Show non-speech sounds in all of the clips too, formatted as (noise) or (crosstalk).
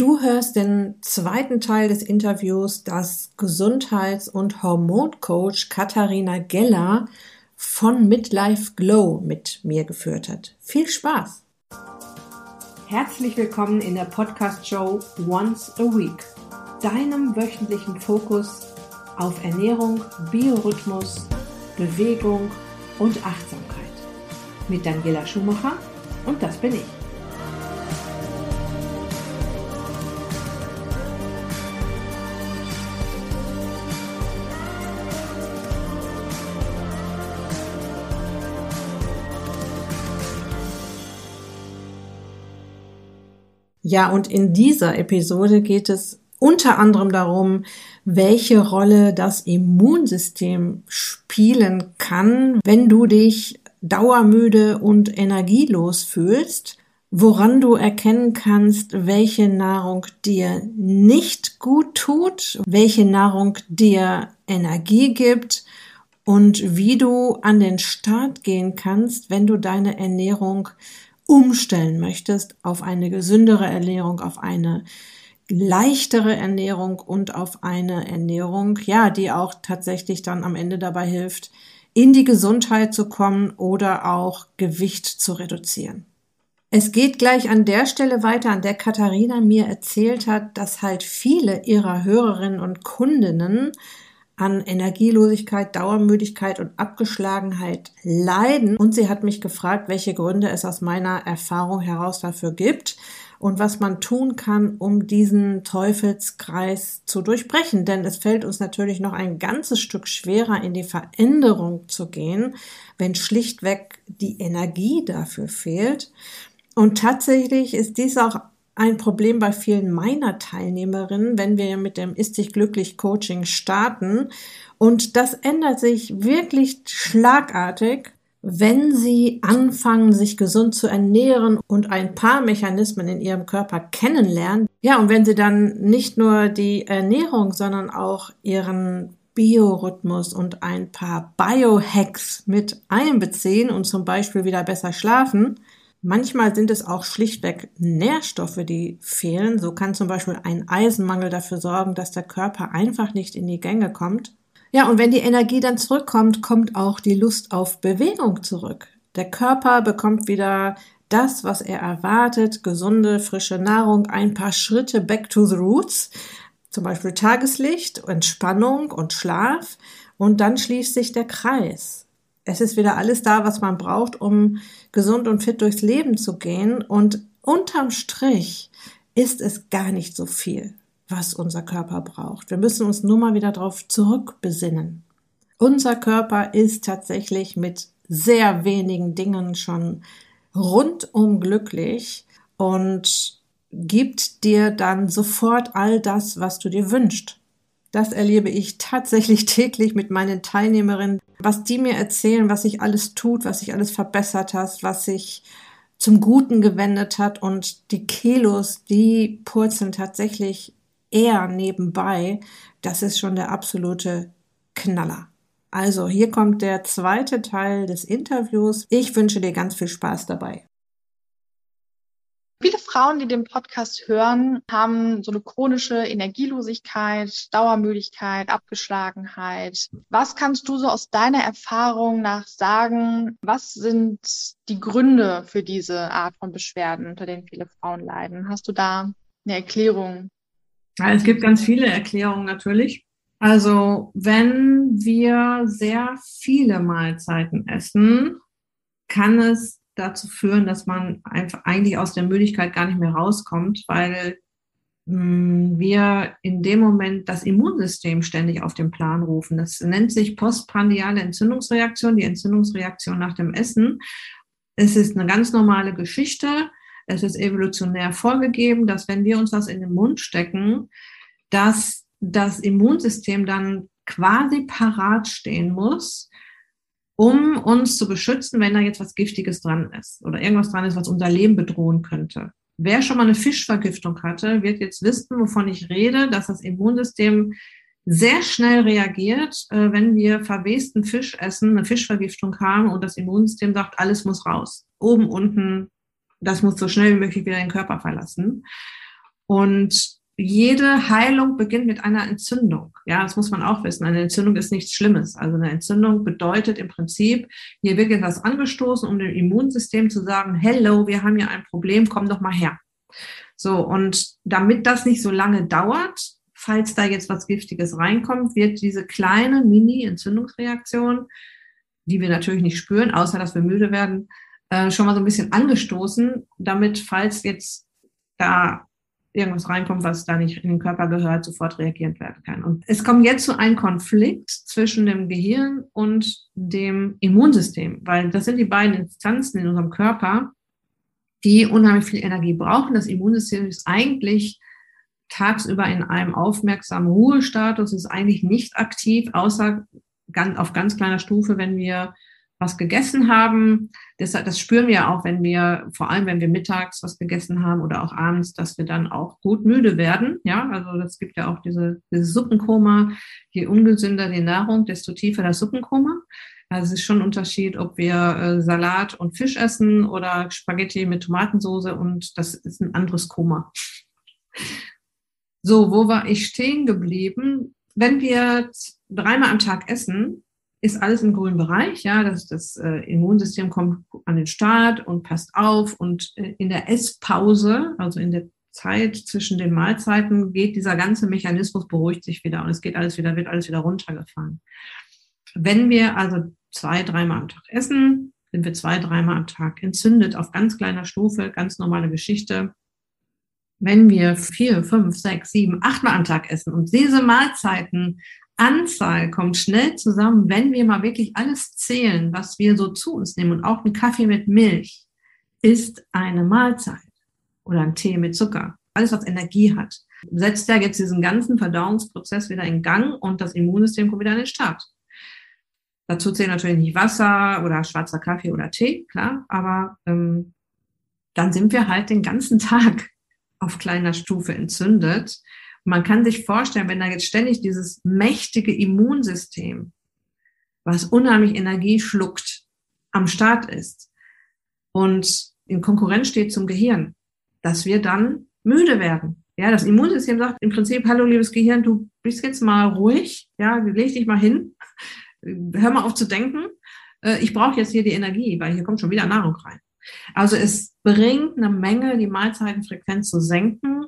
Du hörst den zweiten Teil des Interviews, das Gesundheits- und Hormoncoach Katharina Geller von Midlife Glow mit mir geführt hat. Viel Spaß! Herzlich willkommen in der Podcast-Show Once a Week, deinem wöchentlichen Fokus auf Ernährung, Biorhythmus, Bewegung und Achtsamkeit. Mit Daniela Schumacher und das bin ich. Ja, und in dieser Episode geht es unter anderem darum, welche Rolle das Immunsystem spielen kann, wenn du dich dauermüde und energielos fühlst, woran du erkennen kannst, welche Nahrung dir nicht gut tut, welche Nahrung dir Energie gibt und wie du an den Start gehen kannst, wenn du deine Ernährung umstellen möchtest auf eine gesündere Ernährung, auf eine leichtere Ernährung und auf eine Ernährung, ja, die auch tatsächlich dann am Ende dabei hilft, in die Gesundheit zu kommen oder auch Gewicht zu reduzieren. Es geht gleich an der Stelle weiter, an der Katharina mir erzählt hat, dass halt viele ihrer Hörerinnen und Kundinnen an Energielosigkeit, Dauermüdigkeit und Abgeschlagenheit leiden. Und sie hat mich gefragt, welche Gründe es aus meiner Erfahrung heraus dafür gibt und was man tun kann, um diesen Teufelskreis zu durchbrechen. Denn es fällt uns natürlich noch ein ganzes Stück schwerer, in die Veränderung zu gehen, wenn schlichtweg die Energie dafür fehlt. Und tatsächlich ist dies auch ein Problem bei vielen meiner Teilnehmerinnen, wenn wir mit dem Ist dich glücklich Coaching starten. Und das ändert sich wirklich schlagartig, wenn sie anfangen, sich gesund zu ernähren und ein paar Mechanismen in ihrem Körper kennenlernen. Ja, und wenn sie dann nicht nur die Ernährung, sondern auch ihren Biorhythmus und ein paar Biohacks mit einbeziehen und zum Beispiel wieder besser schlafen, Manchmal sind es auch schlichtweg Nährstoffe, die fehlen. So kann zum Beispiel ein Eisenmangel dafür sorgen, dass der Körper einfach nicht in die Gänge kommt. Ja, und wenn die Energie dann zurückkommt, kommt auch die Lust auf Bewegung zurück. Der Körper bekommt wieder das, was er erwartet, gesunde, frische Nahrung, ein paar Schritte back to the roots, zum Beispiel Tageslicht, Entspannung und Schlaf. Und dann schließt sich der Kreis es ist wieder alles da, was man braucht, um gesund und fit durchs Leben zu gehen. Und unterm Strich ist es gar nicht so viel, was unser Körper braucht. Wir müssen uns nur mal wieder darauf zurückbesinnen. Unser Körper ist tatsächlich mit sehr wenigen Dingen schon rundum glücklich und gibt dir dann sofort all das, was du dir wünschst. Das erlebe ich tatsächlich (laughs) täglich mit meinen Teilnehmerinnen, was die mir erzählen, was sich alles tut, was sich alles verbessert hat, was sich zum Guten gewendet hat und die Kilos, die purzeln tatsächlich eher nebenbei. Das ist schon der absolute Knaller. Also hier kommt der zweite Teil des Interviews. Ich wünsche dir ganz viel Spaß dabei. Viele Frauen, die den Podcast hören, haben so eine chronische Energielosigkeit, Dauermüdigkeit, Abgeschlagenheit. Was kannst du so aus deiner Erfahrung nach sagen? Was sind die Gründe für diese Art von Beschwerden, unter denen viele Frauen leiden? Hast du da eine Erklärung? Ja, es gibt ganz viele Erklärungen natürlich. Also wenn wir sehr viele Mahlzeiten essen, kann es dazu führen, dass man einfach eigentlich aus der Müdigkeit gar nicht mehr rauskommt, weil mh, hm, wir in dem Moment das Immunsystem ständig auf den Plan rufen. Das nennt sich postprandiale Entzündungsreaktion, die Entzündungsreaktion nach dem Essen. Es ist eine ganz normale Geschichte. Es ist evolutionär vorgegeben, dass wenn wir uns was in den Mund stecken, dass das Immunsystem dann quasi parat stehen muss, um uns zu beschützen, wenn da jetzt was Giftiges dran ist oder irgendwas dran ist, was unser Leben bedrohen könnte. Wer schon mal eine Fischvergiftung hatte, wird jetzt wissen, wovon ich rede, dass das Immunsystem sehr schnell reagiert, äh, wenn wir verwesten Fisch essen, eine Fischvergiftung haben und das Immunsystem sagt, alles muss raus. Oben, unten, das muss so schnell wie möglich wieder den Körper verlassen. Und jede Heilung beginnt mit einer Entzündung. Ja, das muss man auch wissen. Eine Entzündung ist nichts Schlimmes. Also eine Entzündung bedeutet im Prinzip, hier wird etwas angestoßen, um dem Immunsystem zu sagen, hello, wir haben hier ein Problem, komm doch mal her. So, und damit das nicht so lange dauert, falls da jetzt was Giftiges reinkommt, wird diese kleine Mini-Entzündungsreaktion, die wir natürlich nicht spüren, außer dass wir müde werden, äh, schon mal so ein bisschen angestoßen, damit, falls jetzt da irgendwas reinkommt, was da nicht in den Körper gehört, sofort reagiert werden kann. Und es kommt jetzt zu einem Konflikt zwischen dem Gehirn und dem Immunsystem, weil das sind die beiden Instanzen in unserem Körper, die unheimlich viel Energie brauchen. Das Immunsystem ist eigentlich tagsüber in einem aufmerksamen Ruhestatus, ist eigentlich nicht aktiv, außer auf ganz kleiner Stufe, wenn wir was gegessen haben. Das, das spüren wir auch, wenn wir, vor allem wenn wir mittags was gegessen haben oder auch abends, dass wir dann auch gut müde werden. Ja, also das gibt ja auch diese, diese Suppenkoma. Je ungesünder die Nahrung, desto tiefer das Suppenkoma. Also es ist schon ein Unterschied, ob wir äh, Salat und Fisch essen oder Spaghetti mit Tomatensoße und das ist ein anderes Koma. So, wo war ich stehen geblieben? Wenn wir dreimal am Tag essen, ist alles im grünen Bereich, ja, das, das äh, Immunsystem kommt an den Start und passt auf und äh, in der Esspause, also in der Zeit zwischen den Mahlzeiten, geht dieser ganze Mechanismus, beruhigt sich wieder und es geht alles wieder, wird alles wieder runtergefahren. Wenn wir also zwei, dreimal am Tag essen, sind wir zwei, dreimal am Tag entzündet auf ganz kleiner Stufe, ganz normale Geschichte. Wenn wir vier, fünf, sechs, sieben, achtmal am Tag essen und diese Mahlzeiten Anzahl kommt schnell zusammen, wenn wir mal wirklich alles zählen, was wir so zu uns nehmen. Und auch ein Kaffee mit Milch ist eine Mahlzeit oder ein Tee mit Zucker. Alles, was Energie hat, setzt ja jetzt diesen ganzen Verdauungsprozess wieder in Gang und das Immunsystem kommt wieder an den Start. Dazu zählen natürlich nicht Wasser oder schwarzer Kaffee oder Tee, klar, aber ähm, dann sind wir halt den ganzen (laughs) Tag auf kleiner Stufe entzündet man kann sich vorstellen, wenn da jetzt ständig dieses mächtige Immunsystem, was unheimlich Energie schluckt, am Start ist und in Konkurrenz steht zum Gehirn, dass wir dann müde werden. Ja, das Immunsystem sagt im Prinzip, hallo liebes Gehirn, du bist jetzt mal ruhig, ja, leg dich mal hin, hör mal auf zu denken, äh, ich brauche jetzt hier die Energie, weil hier kommt schon wieder Nahrung rein. Also es bringt eine Menge, die Mahlzeitenfrequenz zu senken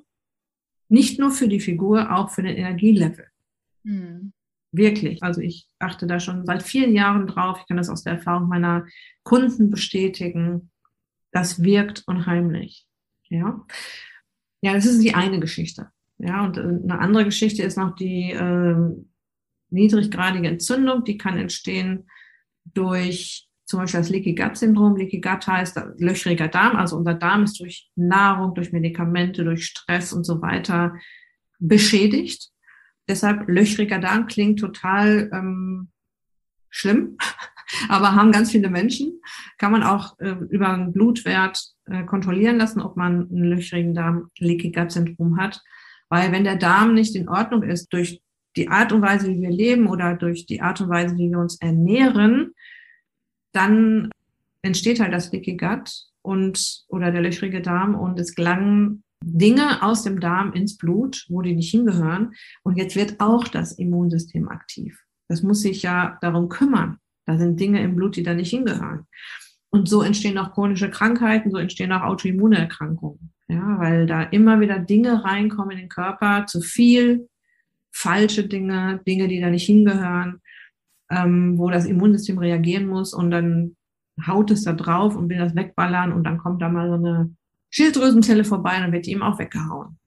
nicht nur für die Figur, auch für den Energielevel. Mhm. Wirklich. Also ich achte da schon seit vielen Jahren drauf. Ich kann das aus der Erfahrung meiner Kunden bestätigen. Das wirkt unheimlich. Ja. Ja, das ist die eine Geschichte. Ja, und äh, eine andere Geschichte ist noch die äh, niedriggradige Entzündung. Die kann entstehen durch zum Beispiel das Leaky Gut Syndrom. Leaky Gut heißt löchriger Darm, also unser Darm ist durch Nahrung, durch Medikamente, durch Stress und so weiter beschädigt. Deshalb löchriger Darm klingt total ähm, schlimm, (laughs) aber haben ganz viele Menschen. Kann man auch äh, über einen Blutwert äh, kontrollieren lassen, ob man einen löchrigen Darm, Leaky Gut Syndrom hat. Weil wenn der Darm nicht in Ordnung ist durch die Art und Weise, wie wir leben oder durch die Art und Weise, wie wir uns ernähren, dann entsteht halt das Leaky Gut und oder der löchrige Darm und es gelangen Dinge aus dem Darm ins Blut, wo die nicht hingehören. Und jetzt wird auch das Immunsystem aktiv. Das muss sich ja darum kümmern. Da sind Dinge im Blut, die da nicht hingehören. Und so entstehen auch chronische Krankheiten, so entstehen auch Autoimmunerkrankungen. Ja, weil da immer wieder Dinge reinkommen in den Körper, zu viel, falsche Dinge, Dinge, die da nicht hingehören ähm, wo das Immunsystem reagieren muss und dann haut es da drauf und will das wegballern und dann kommt da mal so eine Schilddrüsenzelle vorbei und dann wird die ihm auch weggehauen.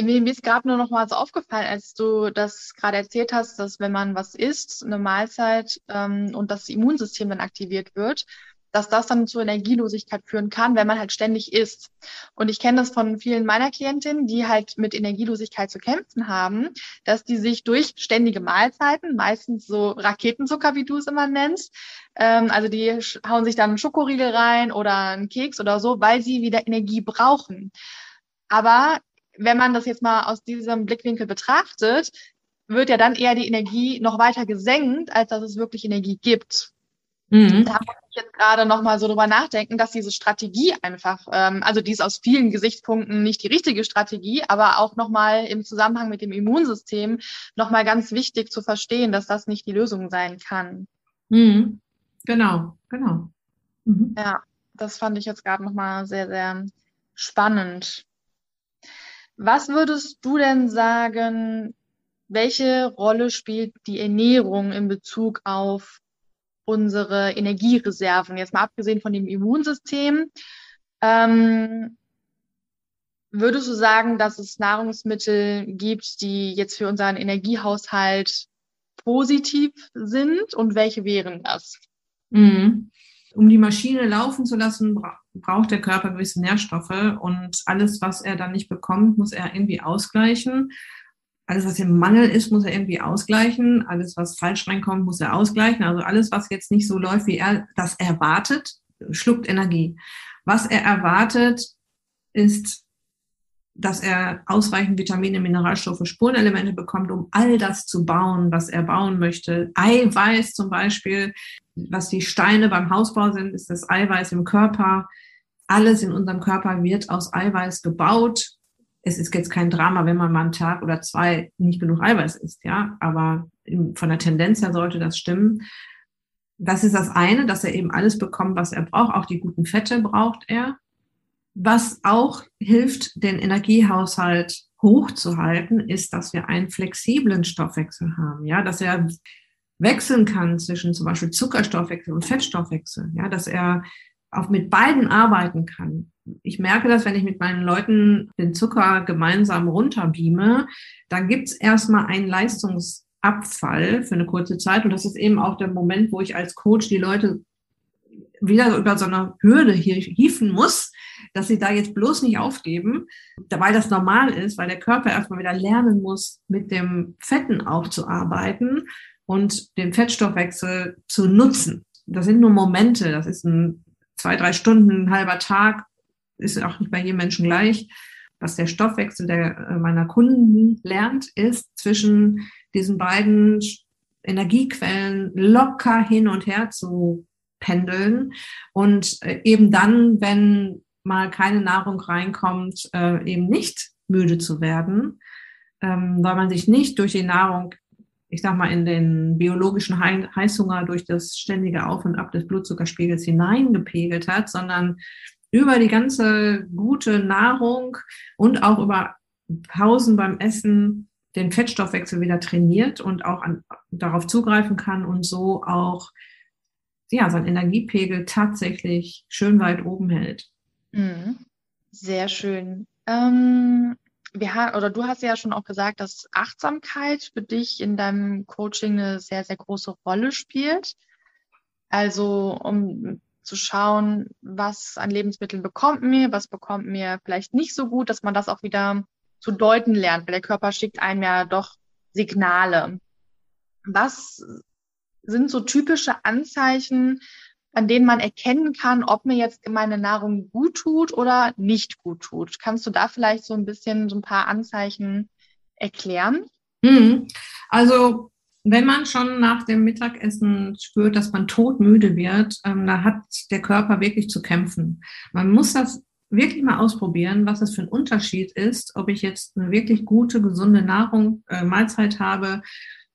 Mir ist gerade nur noch mal so aufgefallen, als du das gerade erzählt hast, dass wenn man was isst, eine Mahlzeit ähm, und das Immunsystem dann aktiviert wird, dass das dann zur Energielosigkeit führen kann, wenn man halt ständig isst. Und ich kenne das von vielen meiner Klientinnen, die halt mit Energielosigkeit zu kämpfen haben, dass die sich durch ständige Mahlzeiten, meistens so Raketenzucker, wie du es immer nennst, ähm, also die hauen sich dann einen Schokoriegel rein oder einen Keks oder so, weil sie wieder Energie brauchen. Aber wenn man das jetzt mal aus diesem Blickwinkel betrachtet, wird ja dann eher die Energie noch weiter gesenkt, als dass es wirklich Energie gibt. Mhm. Da muss ich jetzt gerade nochmal so drüber nachdenken, dass diese Strategie einfach, ähm, also die ist aus vielen Gesichtspunkten nicht die richtige Strategie, aber auch nochmal im Zusammenhang mit dem Immunsystem nochmal ganz wichtig zu verstehen, dass das nicht die Lösung sein kann. Mhm. Genau, genau. Mhm. Ja, das fand ich jetzt gerade nochmal sehr, sehr spannend. Was würdest du denn sagen, welche Rolle spielt die Ernährung in Bezug auf unsere Energiereserven, jetzt mal abgesehen von dem Immunsystem. Ähm, würdest du sagen, dass es Nahrungsmittel gibt, die jetzt für unseren Energiehaushalt positiv sind und welche wären das? Mhm. Um die Maschine laufen zu lassen, braucht der Körper gewisse Nährstoffe und alles, was er dann nicht bekommt, muss er irgendwie ausgleichen. Alles, was im Mangel ist, muss er irgendwie ausgleichen. Alles, was falsch reinkommt, muss er ausgleichen. Also alles, was jetzt nicht so läuft, wie er das erwartet, schluckt Energie. Was er erwartet, ist, dass er ausreichend Vitamine, Mineralstoffe, Spurenelemente bekommt, um all das zu bauen, was er bauen möchte. Eiweiß zum Beispiel, was die Steine beim Hausbau sind, ist das Eiweiß im Körper. Alles in unserem Körper wird aus Eiweiß gebaut es ist jetzt kein Drama, wenn man mal einen Tag oder zwei nicht genug Eiweiß isst, ja, aber von der Tendenz her sollte das stimmen. Das ist das eine, dass er eben alles bekommt, was er braucht. Auch die guten Fette braucht er. Was auch hilft, den Energiehaushalt hochzuhalten, ist, dass wir einen flexiblen Stoffwechsel haben, ja, dass er wechseln kann zwischen zum Beispiel Zuckerstoffwechsel und Fettstoffwechsel, ja, dass er auch mit beiden arbeiten kann. Ich merke das, wenn ich mit meinen Leuten den Zucker gemeinsam runterbeame, dann gibt's erstmal einen Leistungsabfall für eine kurze Zeit. Und das ist eben auch der Moment, wo ich als Coach die Leute wieder über so eine Hürde hier hieven muss, dass sie da jetzt bloß nicht aufgeben, weil das normal ist, weil der Körper erstmal wieder lernen muss, mit dem Fetten aufzuarbeiten und den Fettstoffwechsel zu nutzen. Das sind nur Momente, das ist ein zwei, drei Stunden, ein halber Tag, ist auch nicht bei jedem Menschen gleich. Was der Stoffwechsel der, äh, meiner Kunden lernt, ist zwischen diesen beiden Energiequellen locker hin und her zu pendeln und äh, eben dann, wenn mal keine Nahrung reinkommt, äh, eben nicht müde zu werden, ähm, weil man sich nicht durch die Nahrung ich sag mal, in den biologischen Heißhunger durch das ständige Auf und Ab des Blutzuckerspiegels hineingepegelt hat, sondern über die ganze gute Nahrung und auch über Pausen beim Essen den Fettstoffwechsel wieder trainiert und auch an, darauf zugreifen kann und so auch ja, sein Energiepegel tatsächlich schön weit oben hält. Mhm. Sehr schön. Ähm, wir haben, oder du hast ja schon auch gesagt, dass Achtsamkeit für dich in deinem Coaching eine sehr, sehr große Rolle spielt. Also um zu schauen, was an Lebensmitteln bekommt mir, was bekommt mir vielleicht nicht so gut, dass man das auch wieder zu deuten lernt, weil der Körper schickt einem ja doch Signale. Was sind so typische Anzeichen, an denen man erkennen kann, ob mir jetzt meine Nahrung gut tut oder nicht gut tut. Kannst du da vielleicht so ein bisschen so ein paar Anzeichen erklären? Mhm. Also wenn man schon nach dem Mittagessen spürt, dass man todmüde wird, ähm, da hat der Körper wirklich zu kämpfen. Man muss das wirklich mal ausprobieren, was das für ein Unterschied ist, ob ich jetzt eine wirklich gute, gesunde Nahrung, äh, Mahlzeit habe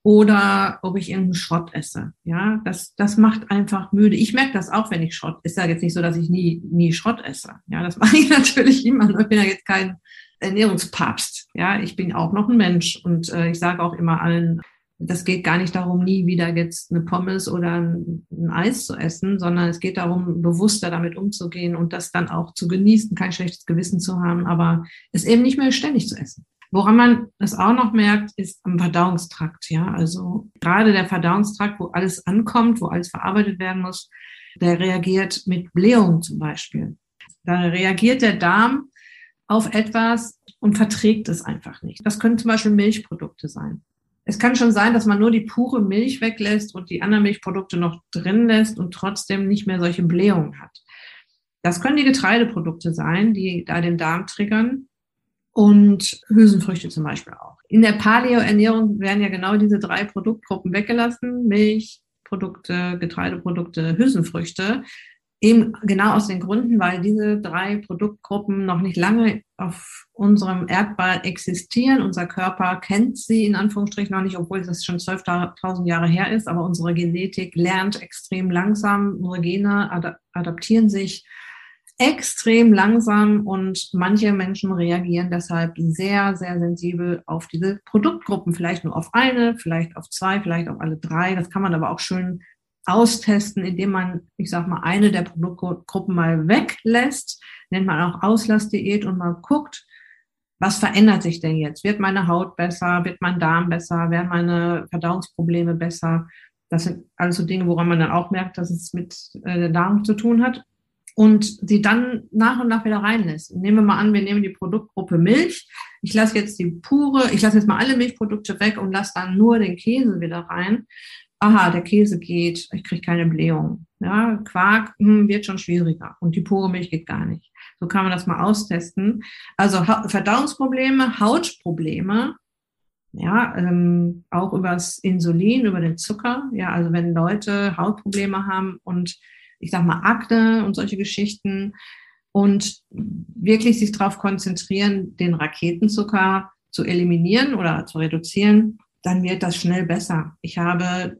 oder ob ich irgendeinen Schrott esse. Ja, das, das macht einfach müde. Ich merke das auch, wenn ich Schrott. Ist ja jetzt nicht so, dass ich nie, nie Schrott esse. Ja, das (laughs) mache ich natürlich immer. Ich bin ja jetzt kein Ernährungspapst. Ja, ich bin auch noch ein Mensch und äh, ich sage auch immer allen, das geht gar nicht darum, nie wieder jetzt eine Pommes oder ein, ein, Eis zu essen, sondern es geht darum, bewusster damit umzugehen und das dann auch zu genießen, kein schlechtes Gewissen zu haben, aber es eben nicht mehr ständig zu essen. Woran man es auch noch merkt, ist am Verdauungstrakt. Ja, also gerade der Verdauungstrakt, wo alles ankommt, wo alles verarbeitet werden muss, der reagiert mit Blähung zum Beispiel. Da reagiert der Darm auf etwas und verträgt es einfach nicht. Das können zum Beispiel Milchprodukte sein. Es kann schon sein, dass man nur die pure Milch weglässt und die anderen Milchprodukte noch drin lässt und trotzdem nicht mehr solche Blähungen hat. Das können die Getreideprodukte sein, die da den Darm triggern und Hülsenfrüchte zum Beispiel auch. In der Paleo-Ernährung werden ja genau diese drei Produktgruppen weggelassen. Milch, Milchprodukte, Getreideprodukte, Hülsenfrüchte. Eben genau aus den Gründen, weil diese drei Produktgruppen noch nicht lange auf unserem Erdball existieren. Unser Körper kennt sie in Anführungsstrichen noch nicht, obwohl das schon 12.000 Jahre her ist. Aber unsere Genetik lernt extrem langsam. Unsere Gene adaptieren sich extrem langsam und manche Menschen reagieren deshalb sehr, sehr sensibel auf diese Produktgruppen. Vielleicht nur auf eine, vielleicht auf zwei, vielleicht auf alle drei. Das kann man aber auch schön austesten, indem man, ich sag mal, eine der Produktgruppen mal weglässt, nennt man auch Auslassdiät und mal guckt, was verändert sich denn jetzt? Wird meine Haut besser? Wird mein Darm besser? Werden meine Verdauungsprobleme besser? Das sind alles so Dinge, woran man dann auch merkt, dass es mit äh, der Nahrung zu tun hat. Und sie dann nach und nach wieder reinlässt. Nehmen wir mal an, wir nehmen die Produktgruppe Milch. Ich lasse jetzt die pure, ich lasse jetzt mal alle Milchprodukte weg und lasse dann nur den Käse wieder rein aha, der Käse geht, ich kriege keine Blähung. Ja, Quark hm, wird schon schwieriger und die pure Milch geht gar nicht. So kann man das mal austesten. Also Verdauungsprobleme, Hautprobleme, ja, ähm, auch übers Insulin, über den Zucker. Ja, also wenn Leute Hautprobleme haben und ich sag mal Akne und solche Geschichten und wirklich sich darauf konzentrieren, den Raketenzucker zu eliminieren oder zu reduzieren, dann wird das schnell besser. Ich habe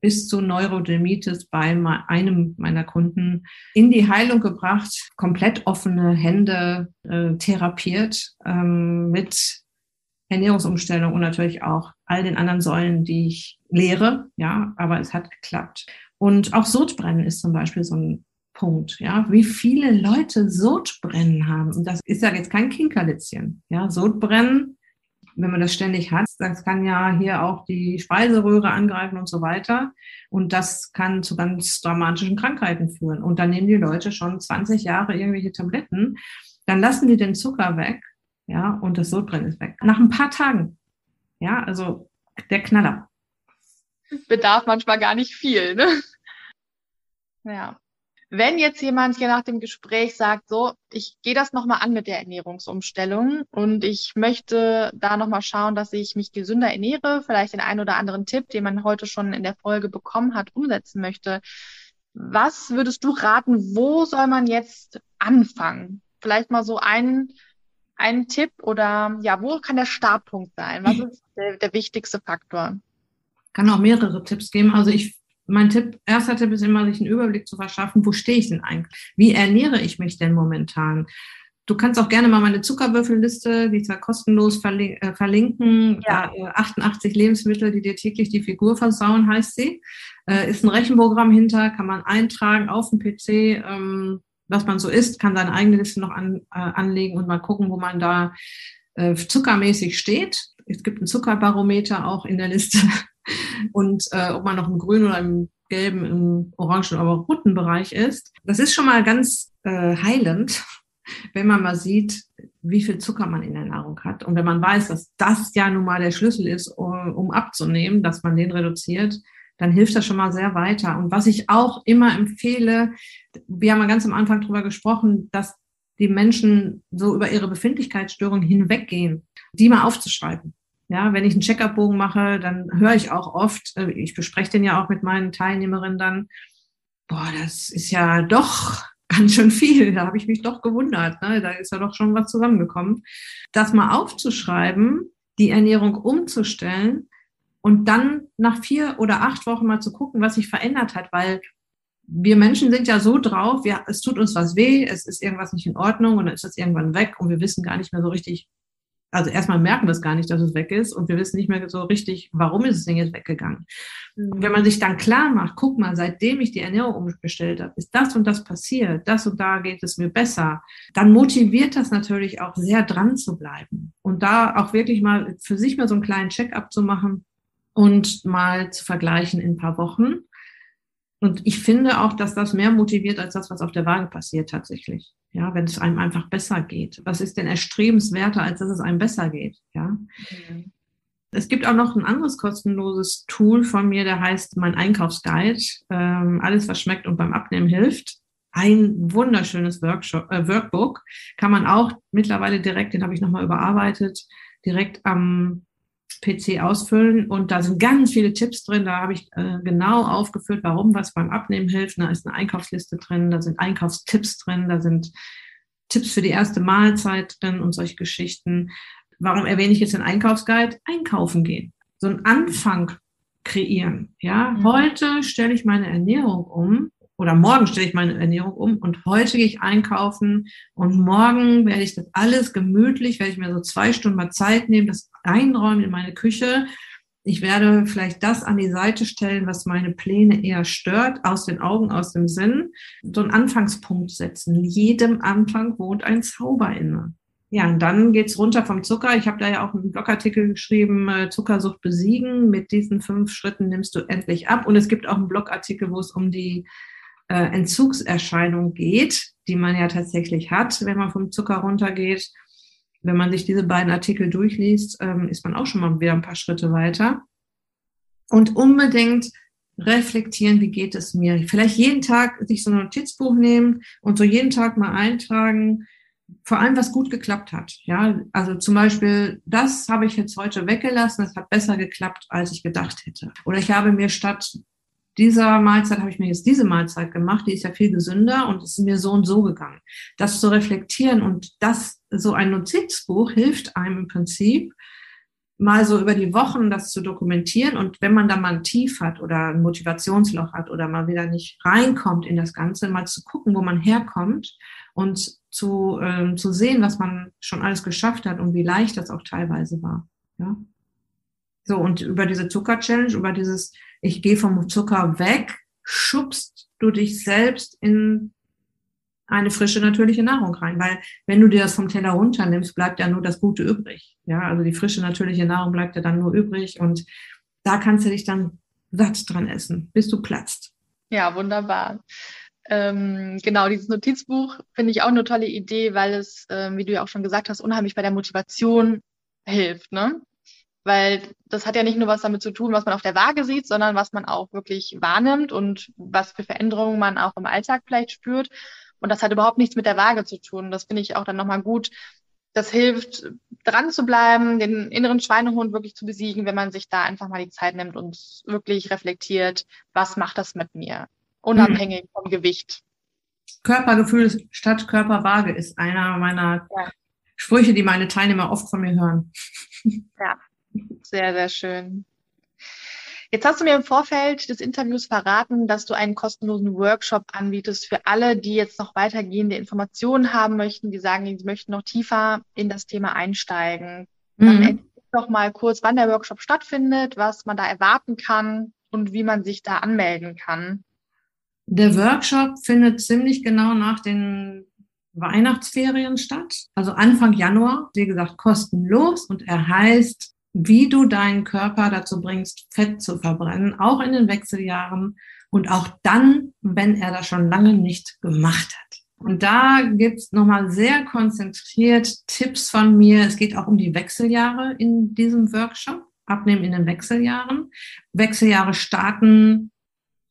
bis zu Neurodermitis bei einem meiner Kunden in die Heilung gebracht, komplett offene Hände äh, therapiert ähm, mit Ernährungsumstellung und natürlich auch all den anderen Säulen, die ich lehre. Ja, aber es hat geklappt. Und auch Sodbrennen ist zum Beispiel so ein Punkt, ja, wie viele Leute Sodbrennen haben. Und das ist ja jetzt kein Kinkerlitzchen. Ja, Sodbrennen wenn man das ständig hat, das kann ja hier auch die Speiseröhre angreifen und so weiter. Und das kann zu ganz dramatischen Krankheiten führen. Und dann nehmen die Leute schon 20 Jahre irgendwelche Tabletten, dann lassen die den Zucker weg, ja, und das Sodbrennen ist weg. Nach ein paar Tagen. Ja, also der Knaller. Bedarf manchmal gar nicht viel, ne? Ja. Wenn jetzt jemand hier nach dem Gespräch sagt, so, ich gehe das nochmal an mit der Ernährungsumstellung und ich möchte da nochmal schauen, dass ich mich gesünder ernähre, vielleicht den einen oder anderen Tipp, den man heute schon in der Folge bekommen hat, umsetzen möchte. Was würdest du raten, wo soll man jetzt anfangen? Vielleicht mal so ein, ein Tipp oder ja, wo kann der Startpunkt sein? Was ist der, der wichtigste Faktor? Kann auch mehrere Tipps geben. Also ich mein Tipp, erster Tipp ist immer, sich einen Überblick zu verschaffen, wo stehe ich denn eigentlich? Wie ernähre ich mich denn momentan? Du kannst auch gerne mal meine Zuckerwürfelliste, die zwar kostenlos äh, verlinken, ja. 88 Lebensmittel, die dir täglich die Figur versauen, heißt sie. Äh, ist ein Rechenprogramm hinter, kann man eintragen auf dem PC, ähm, was man so isst, kann seine eigene Liste noch an, äh, anlegen und mal gucken, wo man da zuckermäßig steht. Es gibt ein Zuckerbarometer auch in der Liste und äh, ob man noch im grünen oder im gelben, im orangen oder roten Bereich ist. Das ist schon mal ganz äh, heilend, wenn man mal sieht, wie viel Zucker man in der Nahrung hat. Und wenn man weiß, dass das ja nun mal der Schlüssel ist, um abzunehmen, dass man den reduziert, dann hilft das schon mal sehr weiter. Und was ich auch immer empfehle, wir haben ja ganz am Anfang darüber gesprochen, dass die Menschen so über ihre Befindlichkeitsstörung hinweggehen, die mal aufzuschreiben. Ja, wenn ich einen Check-up-Bogen mache, dann höre ich auch oft, äh, ich bespreche den ja auch mit meinen Teilnehmerinnen dann, boah, das ist ja doch (laughs) ganz schön viel. Da habe ich mich doch gewundert. Ne? Da ist ja doch schon was zusammengekommen. Das mal aufzuschreiben, die Ernährung umzustellen und dann nach vier oder acht Wochen mal zu gucken, was sich verändert hat, weil wir Menschen sind ja so drauf, wir, es tut uns was weh, es ist irgendwas nicht in Ordnung und dann ist das irgendwann weg und wir wissen gar nicht mehr so richtig, also erstmal merken wir es gar nicht, dass es weg ist und wir wissen nicht mehr so richtig, warum ist es denn jetzt weggegangen. Mhm. Und wenn man sich dann klar macht, guck mal, seitdem ich die Ernährung umgestellt habe, ist das und das passiert, das und da geht es mir besser, dann motiviert das natürlich auch sehr dran zu bleiben und da auch wirklich mal für sich mal so einen kleinen Check-up zu machen und mal zu vergleichen in ein paar Wochen. Und ich finde auch, dass das mehr motiviert als das, was auf der Waage passiert tatsächlich. Ja, wenn es einem einfach besser geht. Was ist denn erstrebenswerter, als dass es einem besser geht? Ja. Mhm. Es gibt auch noch ein anderes kostenloses Tool von mir, der heißt mein Einkaufsguide. Ähm, alles, was schmeckt und beim Abnehmen hilft. Ein wunderschönes Workshop, äh, Workbook kann man auch mittlerweile direkt, den habe ich nochmal überarbeitet, direkt am PC ausfüllen und da sind ganz viele Tipps drin. Da habe ich äh, genau aufgeführt, warum was beim Abnehmen hilft. Da ist eine Einkaufsliste drin, da sind Einkaufstipps drin, da sind Tipps für die erste Mahlzeit drin und solche Geschichten. Warum erwähne ich jetzt den Einkaufsguide? Einkaufen gehen. So ein Anfang kreieren. Ja, mhm. heute stelle ich meine Ernährung um oder morgen stelle ich meine Ernährung um und heute gehe ich einkaufen und morgen werde ich das alles gemütlich, werde ich mir so zwei Stunden mal Zeit nehmen, das einräumen in meine Küche. Ich werde vielleicht das an die Seite stellen, was meine Pläne eher stört, aus den Augen, aus dem Sinn. So einen Anfangspunkt setzen. Jedem Anfang wohnt ein Zauber inne. Ja, und dann geht's runter vom Zucker. Ich habe da ja auch einen Blogartikel geschrieben, äh, Zuckersucht besiegen. Mit diesen fünf Schritten nimmst du endlich ab. Und es gibt auch einen Blogartikel, wo es um die äh, Entzugserscheinung geht, die man ja tatsächlich hat, wenn man vom Zucker runtergeht. Wenn man sich diese beiden Artikel durchliest, ähm, ist man auch schon mal wieder ein paar Schritte weiter. Und unbedingt reflektieren, wie geht es mir. Vielleicht jeden Tag sich so ein Notizbuch nehmen und so jeden Tag mal eintragen, vor allem was gut geklappt hat. Ja, also zum Beispiel, das habe ich jetzt heute weggelassen, das hat besser geklappt, als ich gedacht hätte. Oder ich habe mir statt dieser Mahlzeit habe ich mir jetzt diese Mahlzeit gemacht, die ist ja viel gesünder und es ist mir so und so gegangen. Das zu reflektieren und das, so ein Notizbuch hilft einem im Prinzip, mal so über die Wochen das zu dokumentieren und wenn man da mal ein Tief hat oder ein Motivationsloch hat oder mal wieder nicht reinkommt in das Ganze, mal zu gucken, wo man herkommt und zu, ähm, zu sehen, was man schon alles geschafft hat und wie leicht das auch teilweise war. Ja. So, und über diese Zucker-Challenge, über dieses, ich gehe vom Zucker weg, schubst du dich selbst in eine frische, natürliche Nahrung rein. Weil wenn du dir das vom Teller runternimmst, bleibt ja nur das Gute übrig. Ja, also die frische, natürliche Nahrung bleibt ja dann nur übrig und da kannst du dich dann satt dran essen, bis du platzt. Ja, wunderbar. Ähm, genau, dieses Notizbuch finde ich auch eine tolle Idee, weil es, ähm, wie du ja auch schon gesagt hast, unheimlich bei der Motivation hilft. Ne? Weil das hat ja nicht nur was damit zu tun, was man auf der Waage sieht, sondern was man auch wirklich wahrnimmt und was für Veränderungen man auch im Alltag vielleicht spürt. Und das hat überhaupt nichts mit der Waage zu tun. Das finde ich auch dann nochmal gut. Das hilft, dran zu bleiben, den inneren Schweinehund wirklich zu besiegen, wenn man sich da einfach mal die Zeit nimmt und wirklich reflektiert, was macht das mit mir? Unabhängig hm. vom Gewicht. Körpergefühl statt Körperwaage ist einer meiner ja. Sprüche, die meine Teilnehmer oft von mir hören. Ja, sehr, sehr schön. Jetzt hast du mir im Vorfeld des Interviews verraten, dass du einen kostenlosen Workshop anbietest für alle, die jetzt noch weitergehende Informationen haben möchten, die sagen, sie möchten noch tiefer in das Thema einsteigen. Mhm. Dann doch mal kurz, wann der Workshop stattfindet, was man da erwarten kann und wie man sich da anmelden kann. Der Workshop findet ziemlich genau nach den Weihnachtsferien statt, also Anfang Januar, wie gesagt, kostenlos und er heißt wie du deinen Körper dazu bringst, Fett zu verbrennen, auch in den Wechseljahren und auch dann, wenn er das schon lange nicht gemacht hat. Und da gibt's nochmal sehr konzentriert Tipps von mir. Es geht auch um die Wechseljahre in diesem Workshop. Abnehmen in den Wechseljahren. Wechseljahre starten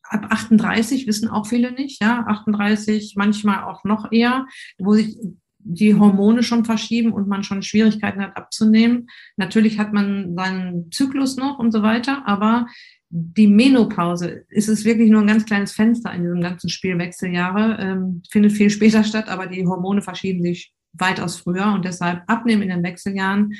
ab 38, wissen auch viele nicht, ja, 38, manchmal auch noch eher, wo sich die Hormone schon verschieben und man schon Schwierigkeiten hat abzunehmen. Natürlich hat man seinen Zyklus noch und so weiter, aber die Menopause ist es wirklich nur ein ganz kleines Fenster in diesem ganzen Spiel Wechseljahre, ähm, findet viel später statt, aber die Hormone verschieben sich weitaus früher und deshalb abnehmen in den Wechseljahren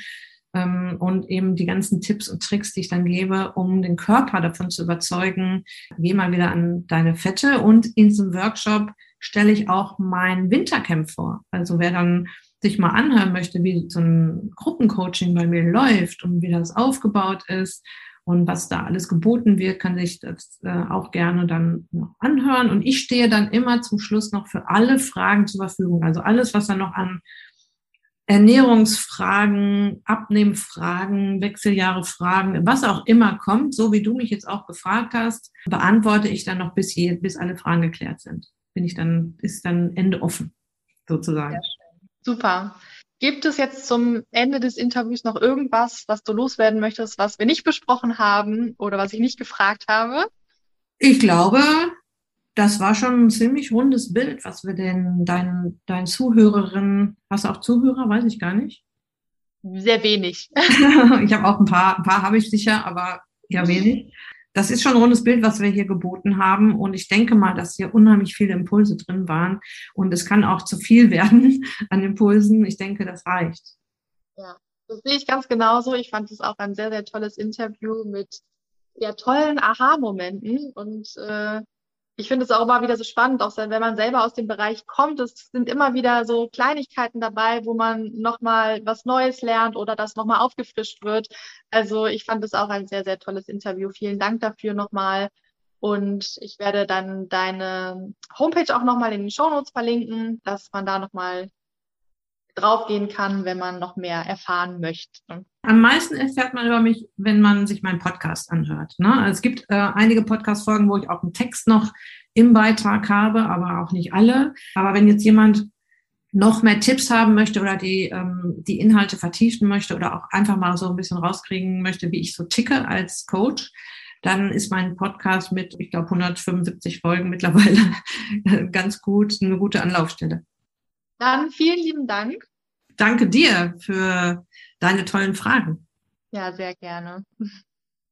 ähm, und eben die ganzen Tipps und Tricks, die ich dann gebe, um den Körper davon zu überzeugen, geh mal wieder an deine Fette und in diesem Workshop stelle ich auch mein Wintercamp vor. Also wer dann sich mal anhören möchte, wie so ein Gruppencoaching bei mir läuft und wie das aufgebaut ist und was da alles geboten wird, kann sich das äh, auch gerne dann noch anhören. Und ich stehe dann immer zum Schluss noch für alle Fragen zur Verfügung. Also alles, was dann noch an Ernährungsfragen, Abnehmfragen, Wechseljahrefragen, was auch immer kommt, so wie du mich jetzt auch gefragt hast, beantworte ich dann noch bis, hier, bis alle Fragen geklärt sind bin ich dann, ist dann Ende offen, sozusagen. Super. Gibt es jetzt zum Ende des Interviews noch irgendwas, was du loswerden möchtest, was wir nicht besprochen haben oder was ich nicht gefragt habe? Ich glaube, das war schon ein ziemlich rundes Bild, was wir den deinen, deinen Zuhörerinnen, hast du auch Zuhörer, weiß ich gar nicht. sehr wenig. (laughs) ich habe auch ein paar, ein paar habe ich sicher, aber ja wenig. Das ist schon ein rundes Bild, was wir hier geboten haben. Und ich denke mal, dass hier unheimlich viele Impulse drin waren. Und es kann auch zu viel (laughs) werden an Impulsen. Ich denke, das reicht. Ja, das sehe ich ganz genauso. Ich fand es auch ein sehr, sehr tolles Interview mit ja, tollen Aha-Momenten. Und äh, ich finde es auch immer wieder so spannend, auch wenn man selber aus dem Bereich kommt. Es sind immer wieder so Kleinigkeiten dabei, wo man nochmal was Neues lernt oder das nochmal aufgefrischt wird. Also ich fand es auch ein sehr, sehr tolles Interview. Vielen Dank dafür nochmal. Und ich werde dann deine Homepage auch nochmal in den Show Notes verlinken, dass man da nochmal draufgehen kann, wenn man noch mehr erfahren möchte. Am meisten erfährt man über mich, wenn man sich meinen Podcast anhört. Ne? Also es gibt äh, einige Podcast-Folgen, wo ich auch einen Text noch im Beitrag habe, aber auch nicht alle. Aber wenn jetzt jemand noch mehr Tipps haben möchte oder die, ähm, die Inhalte vertiefen möchte oder auch einfach mal so ein bisschen rauskriegen möchte, wie ich so ticke als Coach, dann ist mein Podcast mit, ich glaube, 175 Folgen mittlerweile (laughs) ganz gut, eine gute Anlaufstelle. Dann vielen lieben Dank. Danke dir für deine tollen Fragen. Ja, sehr gerne.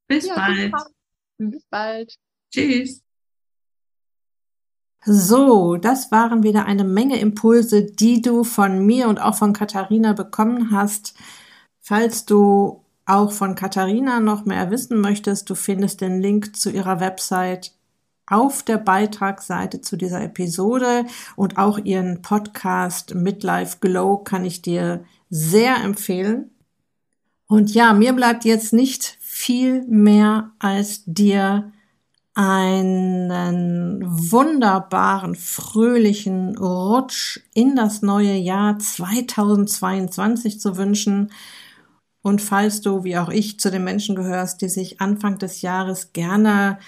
Bis ja, bald. Bis bald. Tschüss. So, das waren wieder eine Menge Impulse, die du von mir und auch von Katharina bekommen hast. Falls du auch von Katharina noch mehr wissen möchtest, du findest den Link zu ihrer Website auf der Beitragsseite zu dieser Episode und auch ihren Podcast Midlife Glow kann ich dir sehr empfehlen. Und ja, mir bleibt jetzt nicht viel mehr als dir einen wunderbaren, fröhlichen Rutsch in das neue Jahr 2022 zu wünschen. Und falls du, wie auch ich, zu den Menschen gehörst, die sich Anfang des Jahres gerne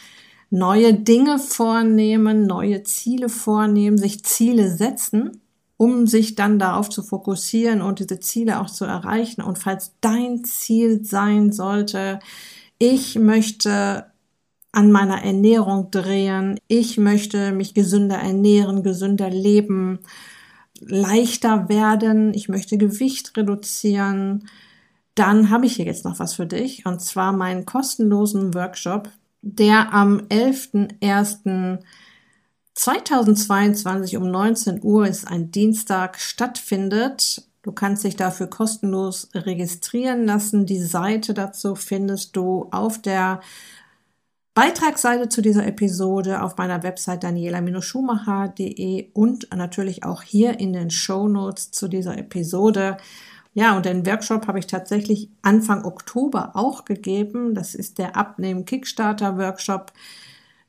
neue Dinge vornehmen, neue Ziele vornehmen, sich Ziele setzen, um sich dann darauf zu fokussieren und diese Ziele auch zu erreichen. Und falls dein Ziel sein sollte, ich möchte an meiner Ernährung drehen, ich möchte mich gesünder ernähren, gesünder leben, leichter werden, ich möchte Gewicht reduzieren, dann habe ich hier jetzt noch was für dich und zwar meinen kostenlosen Workshop der am 11.01.2022 um 19 Uhr ist ein Dienstag stattfindet. Du kannst dich dafür kostenlos registrieren lassen. Die Seite dazu findest du auf der Beitragsseite zu dieser Episode auf meiner Website daniela-schumacher.de und natürlich auch hier in den Show Notes zu dieser Episode. Ja, und den Workshop habe ich tatsächlich Anfang Oktober auch gegeben. Das ist der Abnehmen Kickstarter Workshop,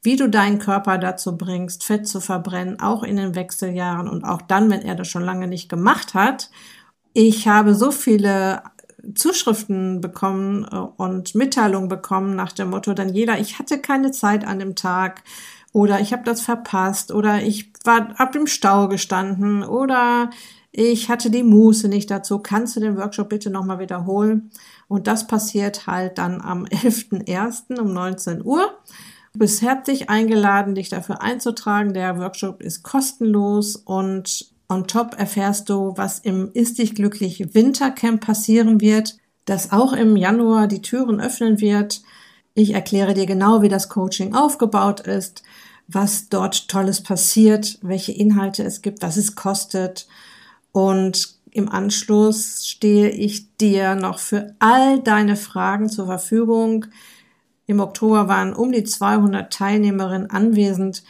wie du deinen Körper dazu bringst, Fett zu verbrennen, auch in den Wechseljahren und auch dann, wenn er das schon lange nicht gemacht hat. Ich habe so viele Zuschriften bekommen äh, und Mitteilungen bekommen nach dem Motto, Daniela, ich hatte keine Zeit an dem Tag oder ich habe das verpasst oder ich war ab dem Stau gestanden oder ich hatte die Muße nicht dazu. Kannst du den Workshop bitte nochmal wiederholen? Und das passiert halt dann am (laughs) 11.01. um 19 Uhr. Du bist herzlich eingeladen, dich dafür einzutragen. Der Workshop ist kostenlos und on top erfährst du, was im Ist dich glücklich Wintercamp passieren wird, das auch im Januar die Türen öffnen wird. Ich erkläre dir genau, wie das Coaching aufgebaut ist, was dort Tolles passiert, welche Inhalte es gibt, was es kostet und im Anschluss stehe ich dir noch für all deine Fragen zur Verfügung. Im Oktober waren um die 200 Teilnehmerinnen anwesend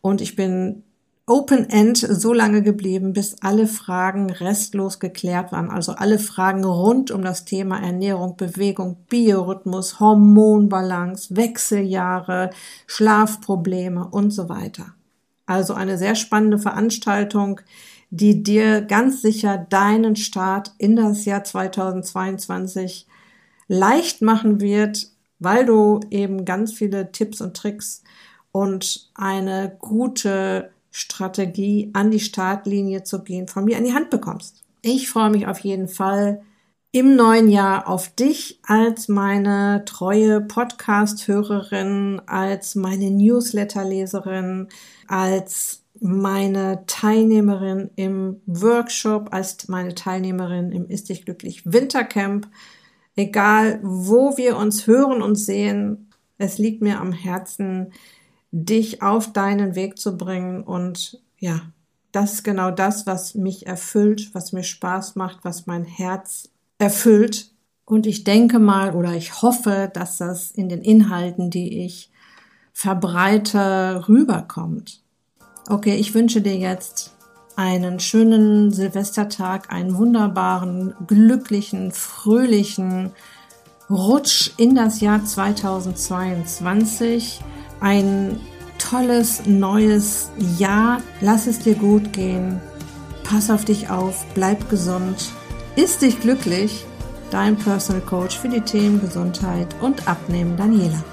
und ich bin Open End so lange geblieben, bis alle Fragen restlos geklärt waren. Also alle Fragen rund um das Thema Ernährung, Bewegung, Biorhythmus, Hormonbalance, Wechseljahre, Schlafprobleme und so weiter. Also eine sehr spannende Veranstaltung, die dir ganz sicher deinen Start in das Jahr 2022 leicht machen wird, weil du eben ganz viele Tipps und Tricks und eine gute Strategie an die Startlinie zu gehen von mir an die Hand bekommst. Ich freue mich auf jeden Fall im neuen Jahr auf dich als meine treue Podcast-Hörerin, als meine Newsletter-Leserin, als meine Teilnehmerin im Workshop, als meine Teilnehmerin im Ist dich glücklich Wintercamp. Egal, wo wir uns hören und sehen, es liegt mir am Herzen, dich auf deinen Weg zu bringen. Und ja, das ist genau das, was mich erfüllt, was mir Spaß macht, was mein Herz erfüllt. Und ich denke mal oder ich hoffe, dass das in den Inhalten, die ich verbreite, rüberkommt. Okay, ich wünsche dir jetzt einen schönen Silvestertag, einen wunderbaren, glücklichen, fröhlichen Rutsch in das Jahr 2022. Ein tolles neues Jahr. Lass es dir gut gehen. Pass auf dich auf. Bleib gesund. Ist dich glücklich. Dein Personal Coach für die Themen Gesundheit und Abnehmen, Daniela.